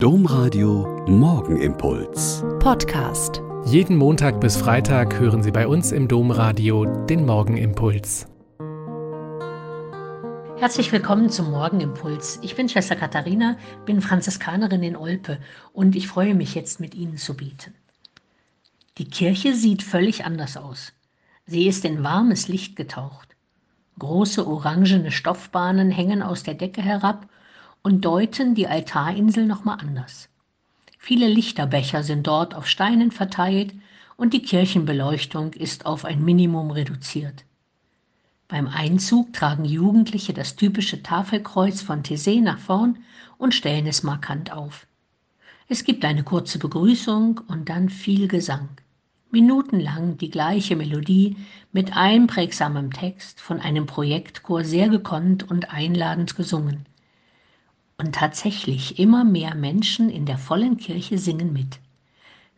Domradio Morgenimpuls. Podcast. Jeden Montag bis Freitag hören Sie bei uns im Domradio den Morgenimpuls. Herzlich willkommen zum Morgenimpuls. Ich bin Schwester Katharina, bin Franziskanerin in Olpe und ich freue mich jetzt mit Ihnen zu beten. Die Kirche sieht völlig anders aus. Sie ist in warmes Licht getaucht. Große orangene Stoffbahnen hängen aus der Decke herab und deuten die Altarinsel nochmal anders. Viele Lichterbecher sind dort auf Steinen verteilt und die Kirchenbeleuchtung ist auf ein Minimum reduziert. Beim Einzug tragen Jugendliche das typische Tafelkreuz von Thésée nach vorn und stellen es markant auf. Es gibt eine kurze Begrüßung und dann viel Gesang. Minutenlang die gleiche Melodie mit einprägsamem Text von einem Projektchor sehr gekonnt und einladend gesungen. Und tatsächlich immer mehr Menschen in der vollen Kirche singen mit.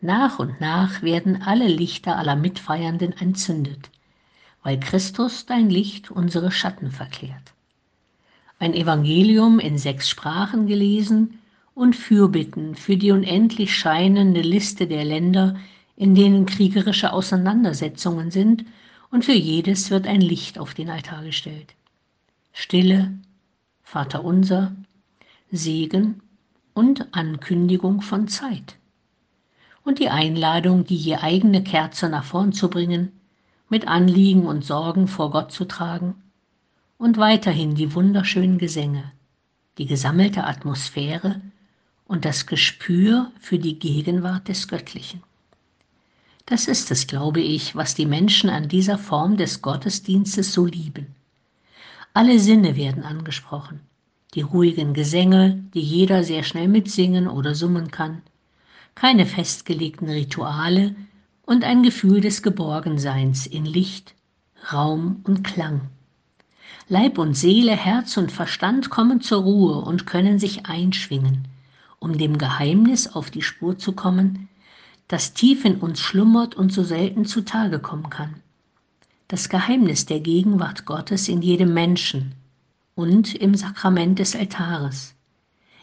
Nach und nach werden alle Lichter aller Mitfeiernden entzündet, weil Christus dein Licht unsere Schatten verklärt. Ein Evangelium in sechs Sprachen gelesen und Fürbitten für die unendlich scheinende Liste der Länder, in denen kriegerische Auseinandersetzungen sind, und für jedes wird ein Licht auf den Altar gestellt. Stille, Vater unser, Segen und Ankündigung von Zeit. Und die Einladung, die je eigene Kerze nach vorn zu bringen, mit Anliegen und Sorgen vor Gott zu tragen und weiterhin die wunderschönen Gesänge, die gesammelte Atmosphäre und das Gespür für die Gegenwart des Göttlichen. Das ist es, glaube ich, was die Menschen an dieser Form des Gottesdienstes so lieben. Alle Sinne werden angesprochen die ruhigen Gesänge, die jeder sehr schnell mitsingen oder summen kann, keine festgelegten Rituale und ein Gefühl des Geborgenseins in Licht, Raum und Klang. Leib und Seele, Herz und Verstand kommen zur Ruhe und können sich einschwingen, um dem Geheimnis auf die Spur zu kommen, das tief in uns schlummert und so selten zutage kommen kann. Das Geheimnis der Gegenwart Gottes in jedem Menschen, und im Sakrament des Altares,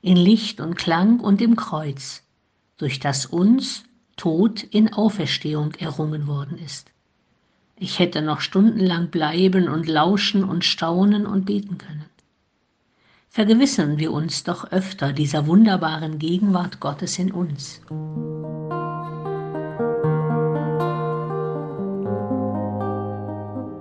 in Licht und Klang und im Kreuz, durch das uns Tod in Auferstehung errungen worden ist. Ich hätte noch stundenlang bleiben und lauschen und staunen und beten können. Vergewissern wir uns doch öfter dieser wunderbaren Gegenwart Gottes in uns.